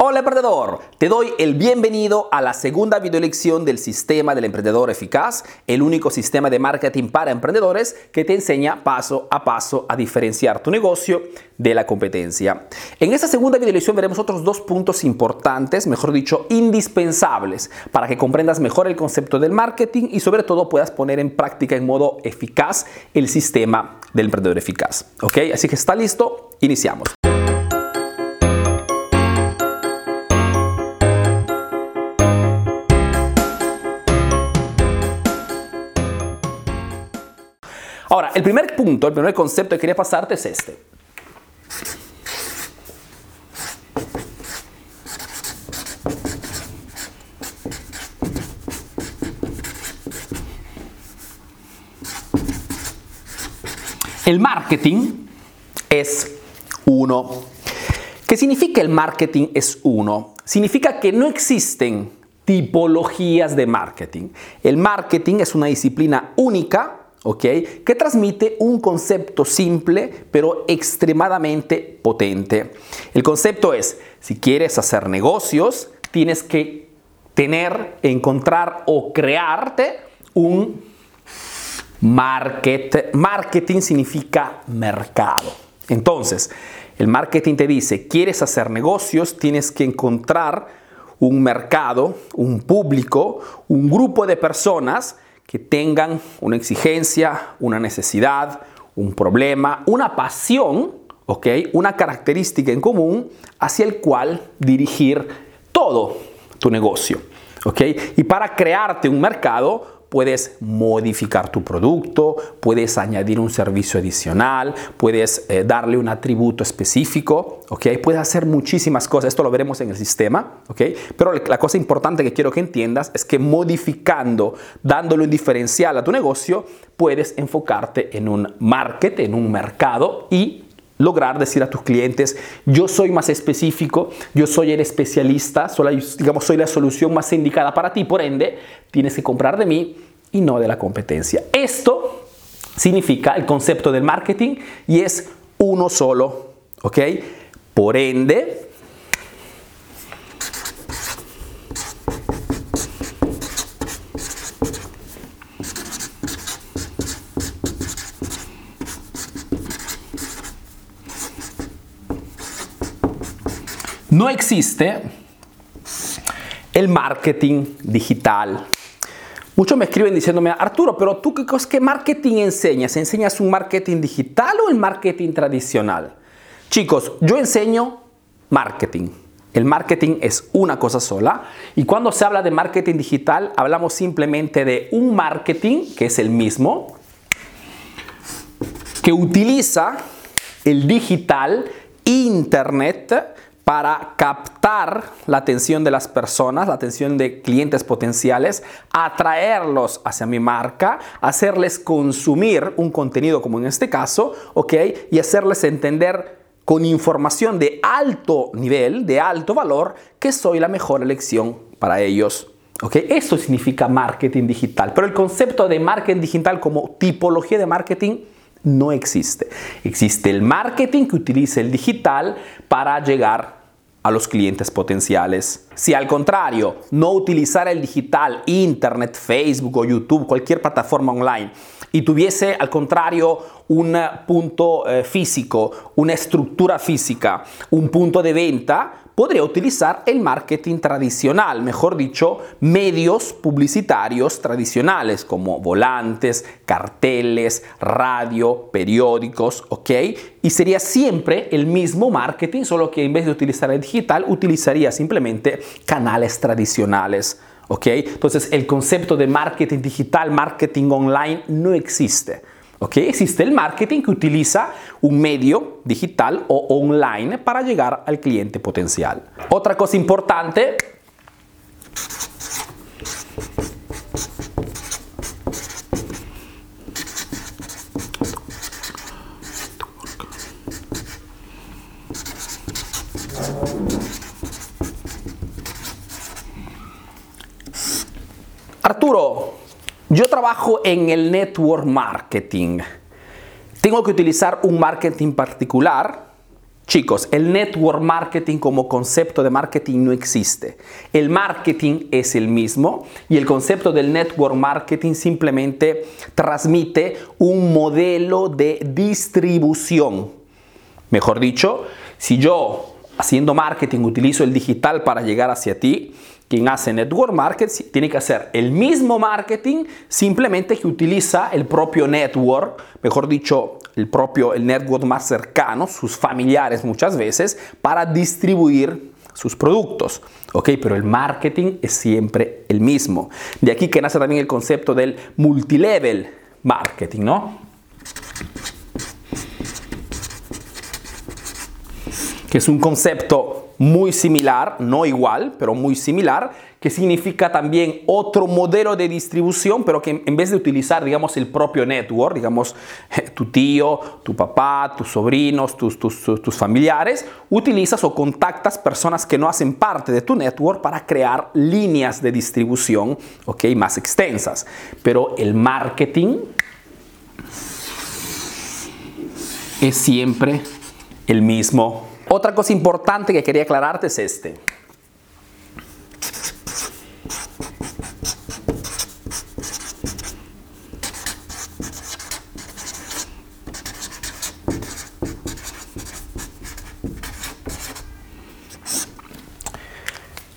Hola emprendedor, te doy el bienvenido a la segunda videolección del sistema del emprendedor eficaz, el único sistema de marketing para emprendedores que te enseña paso a paso a diferenciar tu negocio de la competencia. En esta segunda videolección veremos otros dos puntos importantes, mejor dicho, indispensables para que comprendas mejor el concepto del marketing y sobre todo puedas poner en práctica en modo eficaz el sistema del emprendedor eficaz. ¿Ok? Así que está listo, iniciamos. Ahora, el primer punto, el primer concepto que quería pasarte es este. El marketing es uno. ¿Qué significa el marketing es uno? Significa que no existen tipologías de marketing. El marketing es una disciplina única ¿ok? Que transmite un concepto simple pero extremadamente potente. El concepto es, si quieres hacer negocios, tienes que tener, encontrar o crearte un market. Marketing significa mercado. Entonces, el marketing te dice, quieres hacer negocios, tienes que encontrar un mercado, un público, un grupo de personas que tengan una exigencia, una necesidad, un problema, una pasión, ¿ok? Una característica en común hacia el cual dirigir todo tu negocio, ¿ok? Y para crearte un mercado, puedes modificar tu producto, puedes añadir un servicio adicional, puedes eh, darle un atributo específico, ¿ok? Puedes hacer muchísimas cosas, esto lo veremos en el sistema, ¿ok? Pero la cosa importante que quiero que entiendas es que modificando, dándole un diferencial a tu negocio, puedes enfocarte en un market, en un mercado y lograr decir a tus clientes, yo soy más específico, yo soy el especialista, soy, digamos, soy la solución más indicada para ti, por ende, tienes que comprar de mí y no de la competencia. Esto significa el concepto del marketing y es uno solo, ¿ok? Por ende, No existe el marketing digital. Muchos me escriben diciéndome, Arturo, pero tú qué, marketing enseñas? ¿Enseñas un marketing digital o el marketing tradicional? Chicos, yo enseño marketing. El marketing es una cosa sola y cuando se habla de marketing digital hablamos simplemente de un marketing que es el mismo, que utiliza el digital, internet, para captar la atención de las personas, la atención de clientes potenciales, atraerlos hacia mi marca, hacerles consumir un contenido como en este caso, ¿ok? Y hacerles entender con información de alto nivel, de alto valor, que soy la mejor elección para ellos. ¿Ok? Eso significa marketing digital. Pero el concepto de marketing digital como tipología de marketing no existe. Existe el marketing que utiliza el digital para llegar a los clientes potenciales. Si al contrario, no utilizara el digital, Internet, Facebook o YouTube, cualquier plataforma online, y tuviese al contrario un punto eh, físico, una estructura física, un punto de venta, podría utilizar el marketing tradicional, mejor dicho, medios publicitarios tradicionales como volantes, carteles, radio, periódicos, ¿ok? Y sería siempre el mismo marketing, solo que en vez de utilizar el digital, utilizaría simplemente canales tradicionales. ¿Ok? Entonces el concepto de marketing digital, marketing online no existe. ¿Ok? Existe el marketing que utiliza un medio digital o online para llegar al cliente potencial. Otra cosa importante Arturo, yo trabajo en el network marketing. Tengo que utilizar un marketing particular. Chicos, el network marketing como concepto de marketing no existe. El marketing es el mismo y el concepto del network marketing simplemente transmite un modelo de distribución. Mejor dicho, si yo haciendo marketing utilizo el digital para llegar hacia ti, quien hace network marketing tiene que hacer el mismo marketing, simplemente que utiliza el propio network, mejor dicho, el propio el network más cercano, sus familiares muchas veces, para distribuir sus productos. ¿Ok? Pero el marketing es siempre el mismo. De aquí que nace también el concepto del multilevel marketing, ¿no? Que es un concepto muy similar, no igual, pero muy similar, que significa también otro modelo de distribución, pero que en vez de utilizar, digamos, el propio network, digamos, tu tío, tu papá, tus sobrinos, tus, tus, tus familiares, utilizas o contactas personas que no hacen parte de tu network para crear líneas de distribución, ok, más extensas. Pero el marketing es siempre el mismo otra cosa importante que quería aclararte es este.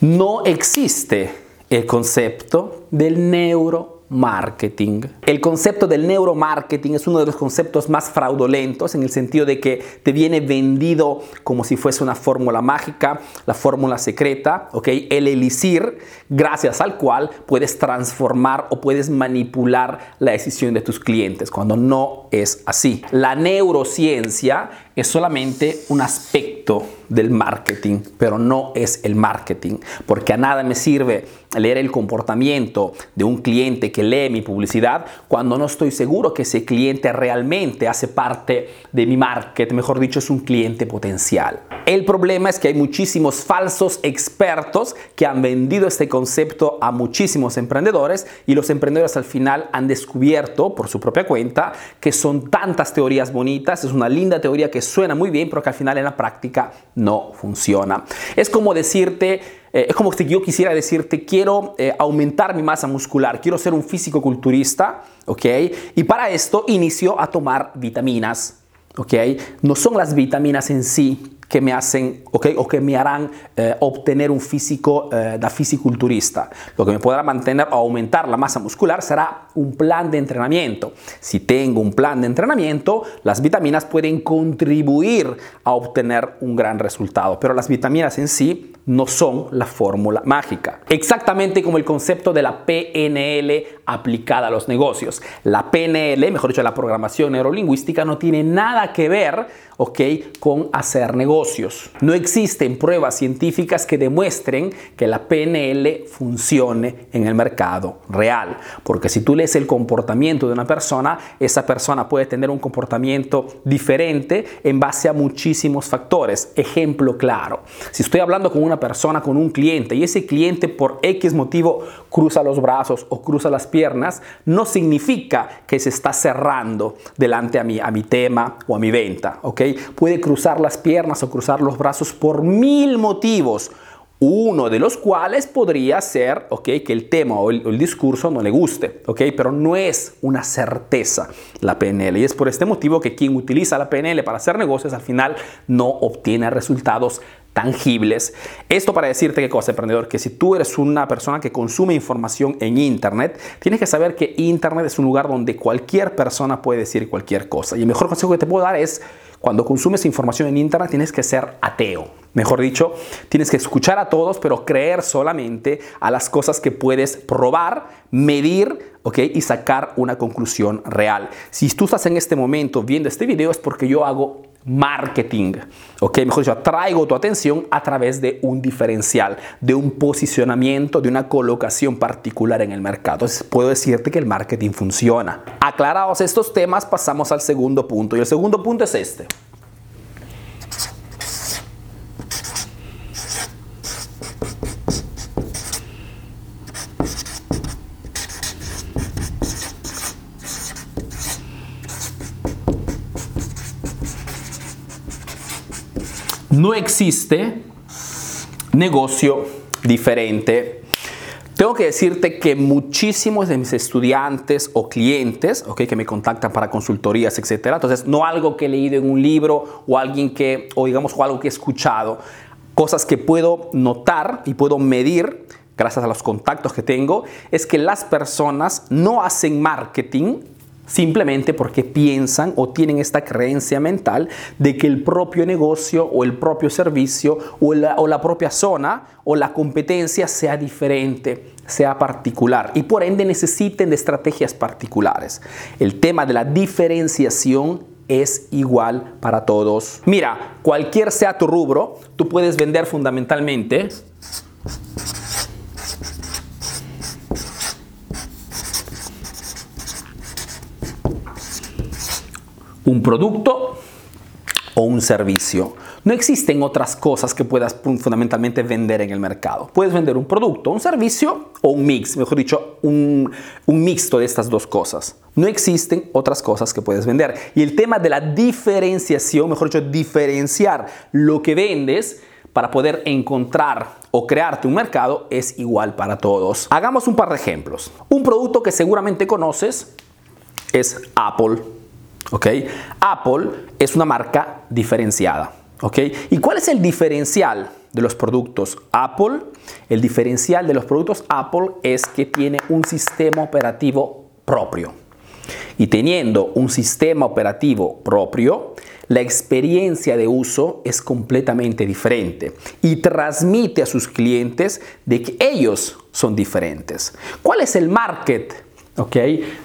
No existe el concepto del neuro marketing. El concepto del neuromarketing es uno de los conceptos más fraudulentos en el sentido de que te viene vendido como si fuese una fórmula mágica, la fórmula secreta, ¿ok? El elixir gracias al cual puedes transformar o puedes manipular la decisión de tus clientes, cuando no es así. La neurociencia es solamente un aspecto del marketing, pero no es el marketing, porque a nada me sirve leer el comportamiento de un cliente que lee mi publicidad cuando no estoy seguro que ese cliente realmente hace parte de mi market, mejor dicho, es un cliente potencial. El problema es que hay muchísimos falsos expertos que han vendido este concepto a muchísimos emprendedores y los emprendedores al final han descubierto por su propia cuenta que son tantas teorías bonitas, es una linda teoría que suena muy bien, pero que al final en la práctica no funciona. Es como decirte, eh, es como si yo quisiera decirte, quiero eh, aumentar mi masa muscular, quiero ser un físico culturista, ¿ok? Y para esto inicio a tomar vitaminas, ¿ok? No son las vitaminas en sí que me hacen okay, o que me harán eh, obtener un físico eh, da fisiculturista. Lo que me podrá mantener o aumentar la masa muscular será un plan de entrenamiento. Si tengo un plan de entrenamiento, las vitaminas pueden contribuir a obtener un gran resultado, pero las vitaminas en sí no son la fórmula mágica. Exactamente como el concepto de la PNL aplicada a los negocios. La PNL, mejor dicho, la programación neurolingüística, no tiene nada que ver ¿ok? con hacer negocios. No existen pruebas científicas que demuestren que la PNL funcione en el mercado real. Porque si tú lees el comportamiento de una persona, esa persona puede tener un comportamiento diferente en base a muchísimos factores. Ejemplo claro, si estoy hablando con una persona, con un cliente, y ese cliente por X motivo cruza los brazos o cruza las piernas, no significa que se está cerrando delante a mi, a mi tema o a mi venta, ¿ok? Puede cruzar las piernas o cruzar los brazos por mil motivos uno de los cuales podría ser okay, que el tema o el, discurso no le guste, okay, pero no es una certeza la PNL. Y es por este motivo que quien utiliza la PNL para hacer negocios al final no obtiene resultados tangibles. Esto para decirte qué cosa, emprendedor, que si tú eres una persona que consume información en Internet, tienes que saber que Internet es un lugar donde cualquier persona puede decir cualquier cosa. Y el mejor consejo que te puedo dar es, cuando consumes información en Internet, tienes que ser ateo. Mejor dicho, tienes que escuchar a todos, pero creer solamente a las cosas que puedes probar, medir. Y sacar una conclusión real. Si tú estás en este momento viendo este video es porque yo hago marketing. Ok, mejor dicho, traigo tu atención a través de un diferencial, de un posicionamiento, de una colocación particular en el mercado. Puedo decirte que el marketing funciona. Aclarados estos temas, pasamos al segundo punto. Y el segundo punto es este. No existe negocio diferente. Tengo que decirte que muchísimos de mis estudiantes o clientes, okay, que me contactan para consultorías, etcétera, entonces no algo que he leído en un libro o alguien que, o digamos, o algo que he escuchado, cosas que puedo notar y puedo medir gracias a los contactos que tengo, es que las personas no hacen marketing simplemente porque piensan o tienen esta creencia mental de que el propio negocio o el propio servicio o la, o la, propia zona o la competencia sea diferente, sea particular y por ende necesiten de estrategias particulares. El tema de la diferenciación es igual para todos. Mira, cualquier sea tu rubro, tú puedes vender fundamentalmente un producto o un servicio. No existen otras cosas que puedas fundamentalmente vender en el mercado. Puedes vender un producto, un servicio o un mix, mejor dicho, un, un mixto de estas dos cosas. No existen otras cosas que puedes vender. Y el tema de la diferenciación, mejor dicho, diferenciar lo que vendes para poder encontrar o crearte un mercado es igual para todos. Hagamos un par de ejemplos. Un producto que seguramente conoces es Apple ¿ok? Apple es una marca diferenciada, ¿ok? ¿Y cuál es el diferencial de los productos Apple? El diferencial de los productos Apple es que tiene un sistema operativo propio. Y teniendo un sistema operativo propio, la experiencia de uso es completamente diferente y transmite a sus clientes de que ellos son diferentes. ¿Cuál es el market ¿ok?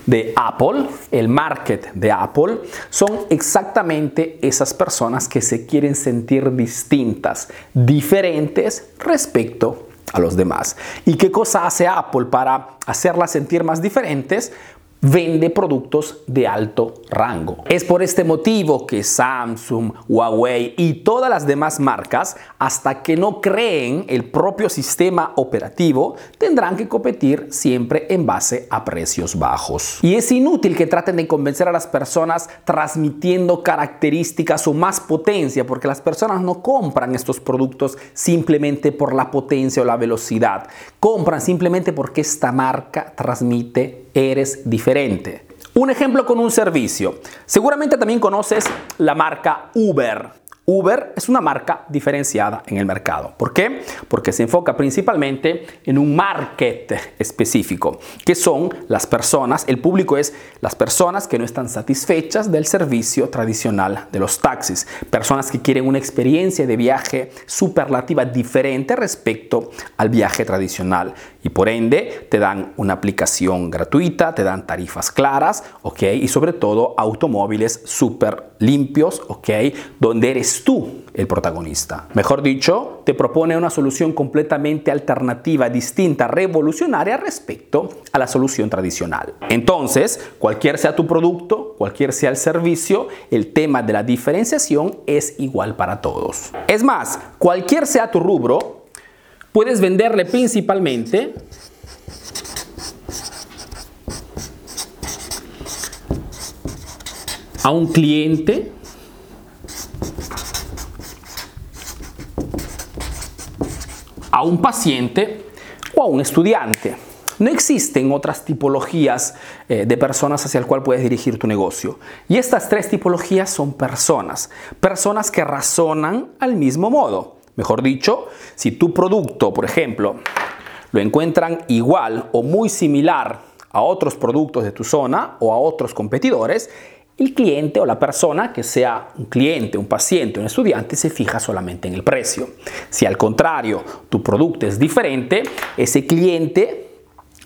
de Apple, el market de Apple, son exactamente esas personas que se quieren sentir distintas, diferentes respecto a los demás. ¿Y qué cosa hace Apple para hacerlas sentir más diferentes? Vende productos de alto rango. Es por este motivo que Samsung, Huawei y todas las demás marcas, hasta que no creen el propio sistema operativo, tendrán que competir siempre en base a precios bajos. Y es inútil que traten de convencer a las personas transmitiendo características o más potencia, porque las personas no compran estos productos simplemente por la potencia o la velocidad. Compran simplemente porque esta marca transmite eres diferente. Un ejemplo con un servicio. Seguramente también conoces la marca Uber. Uber es una marca diferenciada en el mercado. ¿Por qué? Porque se enfoca principalmente en un market específico, que son las personas, el público es las personas que no están satisfechas del servicio tradicional de los taxis, personas que quieren una experiencia de viaje superlativa diferente respecto al viaje tradicional y por ende te dan una aplicación gratuita, te dan tarifas claras, ¿ok? Y sobre todo automóviles súper limpios, ¿ok? Donde eres tú el protagonista. Mejor dicho, te propone una solución completamente alternativa, distinta, revolucionaria respecto a la solución tradicional. Entonces, cualquier sea tu producto, cualquier sea el servicio, el tema de la diferenciación es igual para todos. Es más, cualquier sea tu rubro, puedes venderle principalmente a un cliente a un paciente o a un estudiante. No existen otras tipologías eh, de personas hacia el cual puedes dirigir tu negocio. Y estas tres tipologías son personas. Personas que razonan al mismo modo. Mejor dicho, si tu producto, por ejemplo, lo encuentran igual o muy similar a otros productos de tu zona o a otros competidores, el cliente o la persona, que sea un cliente, un paciente, un estudiante, se fija solamente en el precio. Si al contrario tu producto es diferente, ese cliente,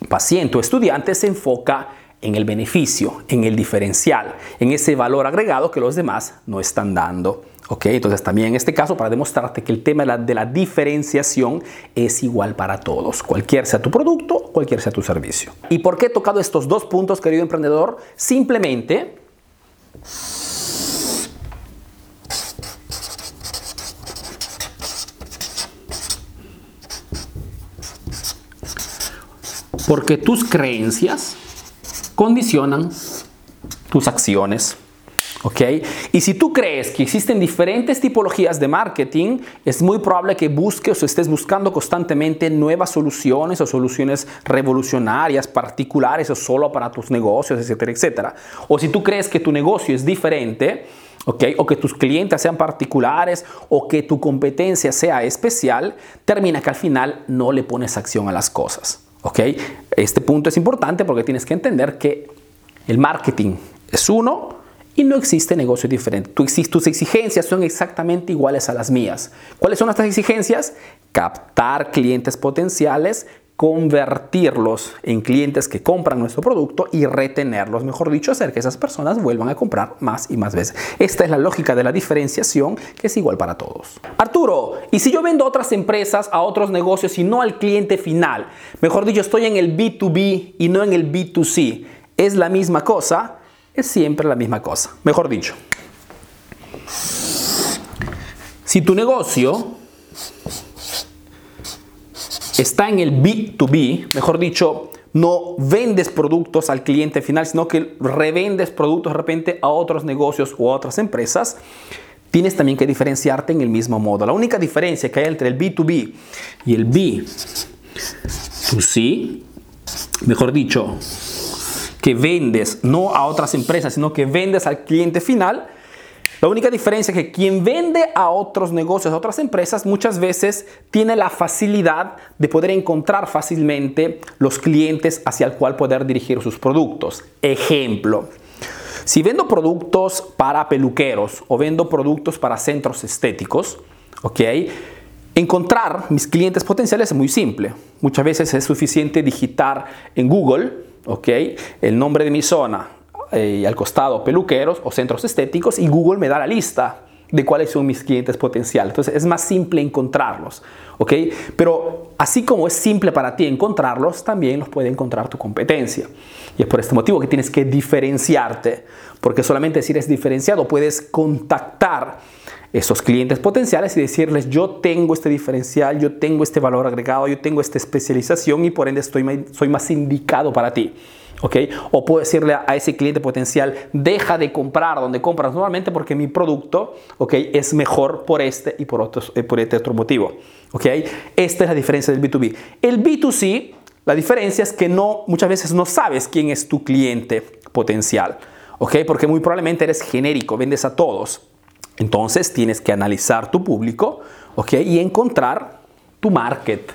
paciente o estudiante se enfoca en el beneficio, en el diferencial, en ese valor agregado que los demás no están dando. ¿Ok? Entonces también en este caso para demostrarte que el tema de la, diferenciación es igual para todos, cualquier sea tu producto, cualquier sea tu servicio. ¿Y por qué he tocado estos dos puntos, querido emprendedor? Simplemente porque tus creencias condicionan tus acciones. ¿Ok? Y si tú crees que existen diferentes tipologías de marketing, es muy probable que busques o estés buscando constantemente nuevas soluciones o soluciones revolucionarias, particulares o solo para tus negocios, etcétera, etcétera. O si tú crees que tu negocio es diferente, ¿ok? O que tus clientes sean particulares o que tu competencia sea especial, termina que al final no le pones acción a las cosas, ¿ok? Este punto es importante porque tienes que entender que el marketing es uno, y no existe negocio diferente. tus exigencias son exactamente iguales a las mías. ¿Cuáles son nuestras exigencias? Captar clientes potenciales, convertirlos en clientes que compran nuestro producto y retenerlos, mejor dicho, hacer que esas personas vuelvan a comprar más y más veces. Esta es la lógica de la diferenciación que es igual para todos. Arturo, ¿y si yo vendo a otras empresas, a otros negocios y no al cliente final? Mejor dicho, estoy en el B2B y no en el B2C. ¿Es la misma cosa? Es siempre la misma cosa. Mejor dicho, si tu negocio está en el B2B, mejor dicho, no vendes productos al cliente final, sino que revendes productos de repente a otros negocios o a otras empresas, tienes también que diferenciarte en el mismo modo. La única diferencia que hay entre el B2B y el B2C, mejor dicho, que vendes no a otras empresas, sino que vendes al cliente final, la única diferencia es que quien vende a otros negocios, a otras empresas, muchas veces tiene la facilidad de poder encontrar fácilmente los clientes hacia el cual poder dirigir sus productos. Ejemplo, si vendo productos para peluqueros o vendo productos para centros estéticos, ¿ok? Encontrar mis clientes potenciales es muy simple. Muchas veces es suficiente digitar en Google ¿ok? El nombre de mi zona eh, al costado peluqueros o centros estéticos y Google me da la lista de cuáles son mis clientes potenciales. Entonces es más simple encontrarlos, ¿ok? Pero así como es simple para ti encontrarlos, también los puede encontrar tu competencia. Y es por este motivo que tienes que diferenciarte, porque solamente si eres diferenciado puedes contactar esos clientes potenciales y decirles yo tengo este diferencial, yo tengo este valor agregado, yo tengo esta especialización y por ende estoy, soy más indicado para ti. ¿ok? O puedo decirle a, ese cliente potencial, deja de comprar donde compras normalmente porque mi producto ¿ok? es mejor por este y por, otros, eh, por este otro motivo. ¿ok? Esta es la diferencia del B2B. El B2C, la diferencia es que no, muchas veces no sabes quién es tu cliente potencial. ¿ok? Porque muy probablemente eres genérico, vendes a todos. Entonces tienes que analizar tu público ¿ok? y encontrar tu market.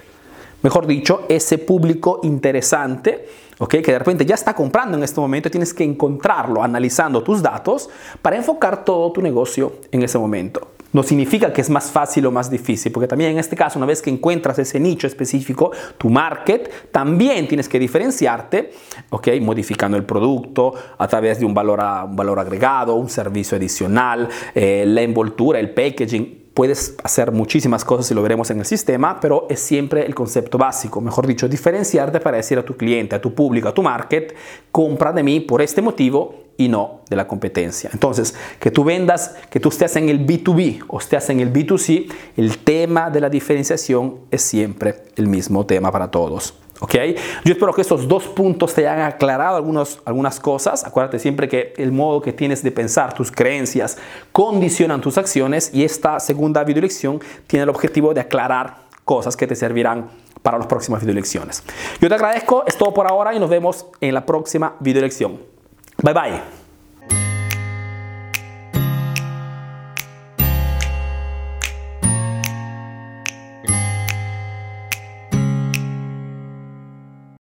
Mejor dicho, ese público interesante ¿ok? que de repente ya está comprando en este momento, tienes que encontrarlo analizando tus datos para enfocar todo tu negocio en ese momento. No significa que es más fácil o más difícil, porque también en este caso, una vez que encuentras ese nicho específico, tu market, también tienes que diferenciarte, ¿ok? Modificando el producto a través de un valor, un valor agregado, un servicio adicional, eh, la envoltura, el packaging, puedes hacer muchísimas cosas y lo veremos en el sistema, pero es siempre el concepto básico, mejor dicho, diferenciarte para decir a tu cliente, a tu público, a tu market, compra de mí por este motivo y no de la competencia. Entonces, que tú vendas, que tú estés en el B2B o estés en el B2C, el tema de la diferenciación es siempre el mismo tema para todos. ¿Ok? Yo espero que estos dos puntos te hayan aclarado algunos, algunas cosas. Acuérdate siempre que el modo que tienes de pensar, tus creencias, condicionan tus acciones y esta segunda videolección tiene el objetivo de aclarar cosas que te servirán para las próximas videolecciones. Yo te agradezco, es todo por ahora y nos vemos en la próxima videolección. Bye bye.